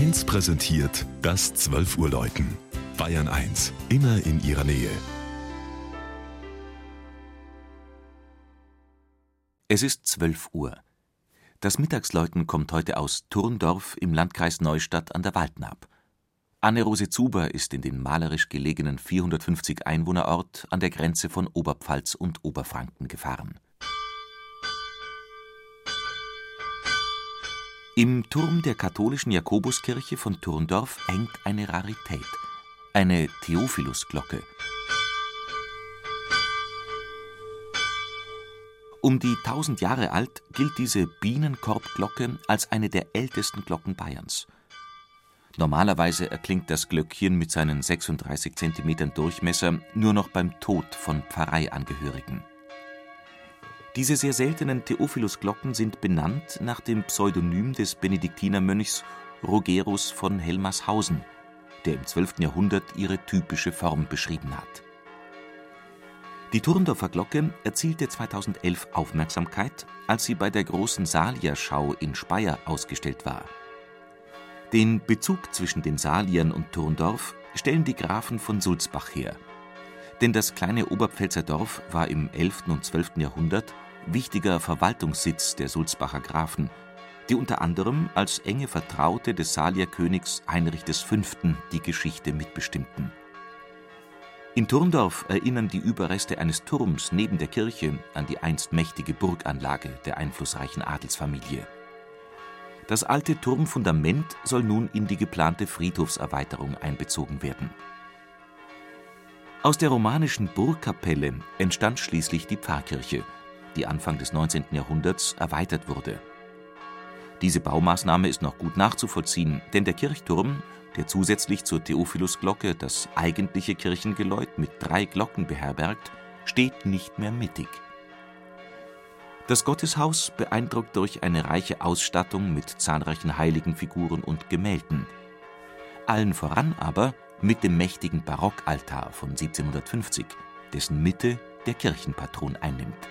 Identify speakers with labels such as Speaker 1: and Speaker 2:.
Speaker 1: 1 präsentiert das 12 Uhr Läuten. Bayern 1, immer in ihrer Nähe.
Speaker 2: Es ist 12 Uhr. Das Mittagsläuten kommt heute aus Turndorf im Landkreis Neustadt an der Waldnaab. Anne-Rose Zuber ist in den malerisch gelegenen 450 Einwohnerort an der Grenze von Oberpfalz und Oberfranken gefahren. Im Turm der katholischen Jakobuskirche von Turndorf hängt eine Rarität, eine Theophilusglocke. Um die 1000 Jahre alt gilt diese Bienenkorbglocke als eine der ältesten Glocken Bayerns. Normalerweise erklingt das Glöckchen mit seinen 36 cm Durchmesser nur noch beim Tod von Pfarreiangehörigen. Diese sehr seltenen Theophilus-Glocken sind benannt nach dem Pseudonym des Benediktinermönchs Rogerus von Helmershausen, der im 12. Jahrhundert ihre typische Form beschrieben hat. Die Turndorfer Glocke erzielte 2011 Aufmerksamkeit, als sie bei der großen Salierschau in Speyer ausgestellt war. Den Bezug zwischen den Saliern und Turndorf stellen die Grafen von Sulzbach her. Denn das kleine Oberpfälzer Dorf war im 11. und 12. Jahrhundert wichtiger Verwaltungssitz der Sulzbacher Grafen, die unter anderem als enge Vertraute des Salierkönigs Heinrich V. die Geschichte mitbestimmten. In Turndorf erinnern die Überreste eines Turms neben der Kirche an die einst mächtige Burganlage der einflussreichen Adelsfamilie. Das alte Turmfundament soll nun in die geplante Friedhofserweiterung einbezogen werden. Aus der romanischen Burgkapelle entstand schließlich die Pfarrkirche, die Anfang des 19. Jahrhunderts erweitert wurde. Diese Baumaßnahme ist noch gut nachzuvollziehen, denn der Kirchturm, der zusätzlich zur Theophilusglocke das eigentliche Kirchengeläut mit drei Glocken beherbergt, steht nicht mehr mittig. Das Gotteshaus beeindruckt durch eine reiche Ausstattung mit zahlreichen Heiligenfiguren und Gemälden. Allen voran aber mit dem mächtigen Barockaltar von 1750, dessen Mitte der Kirchenpatron einnimmt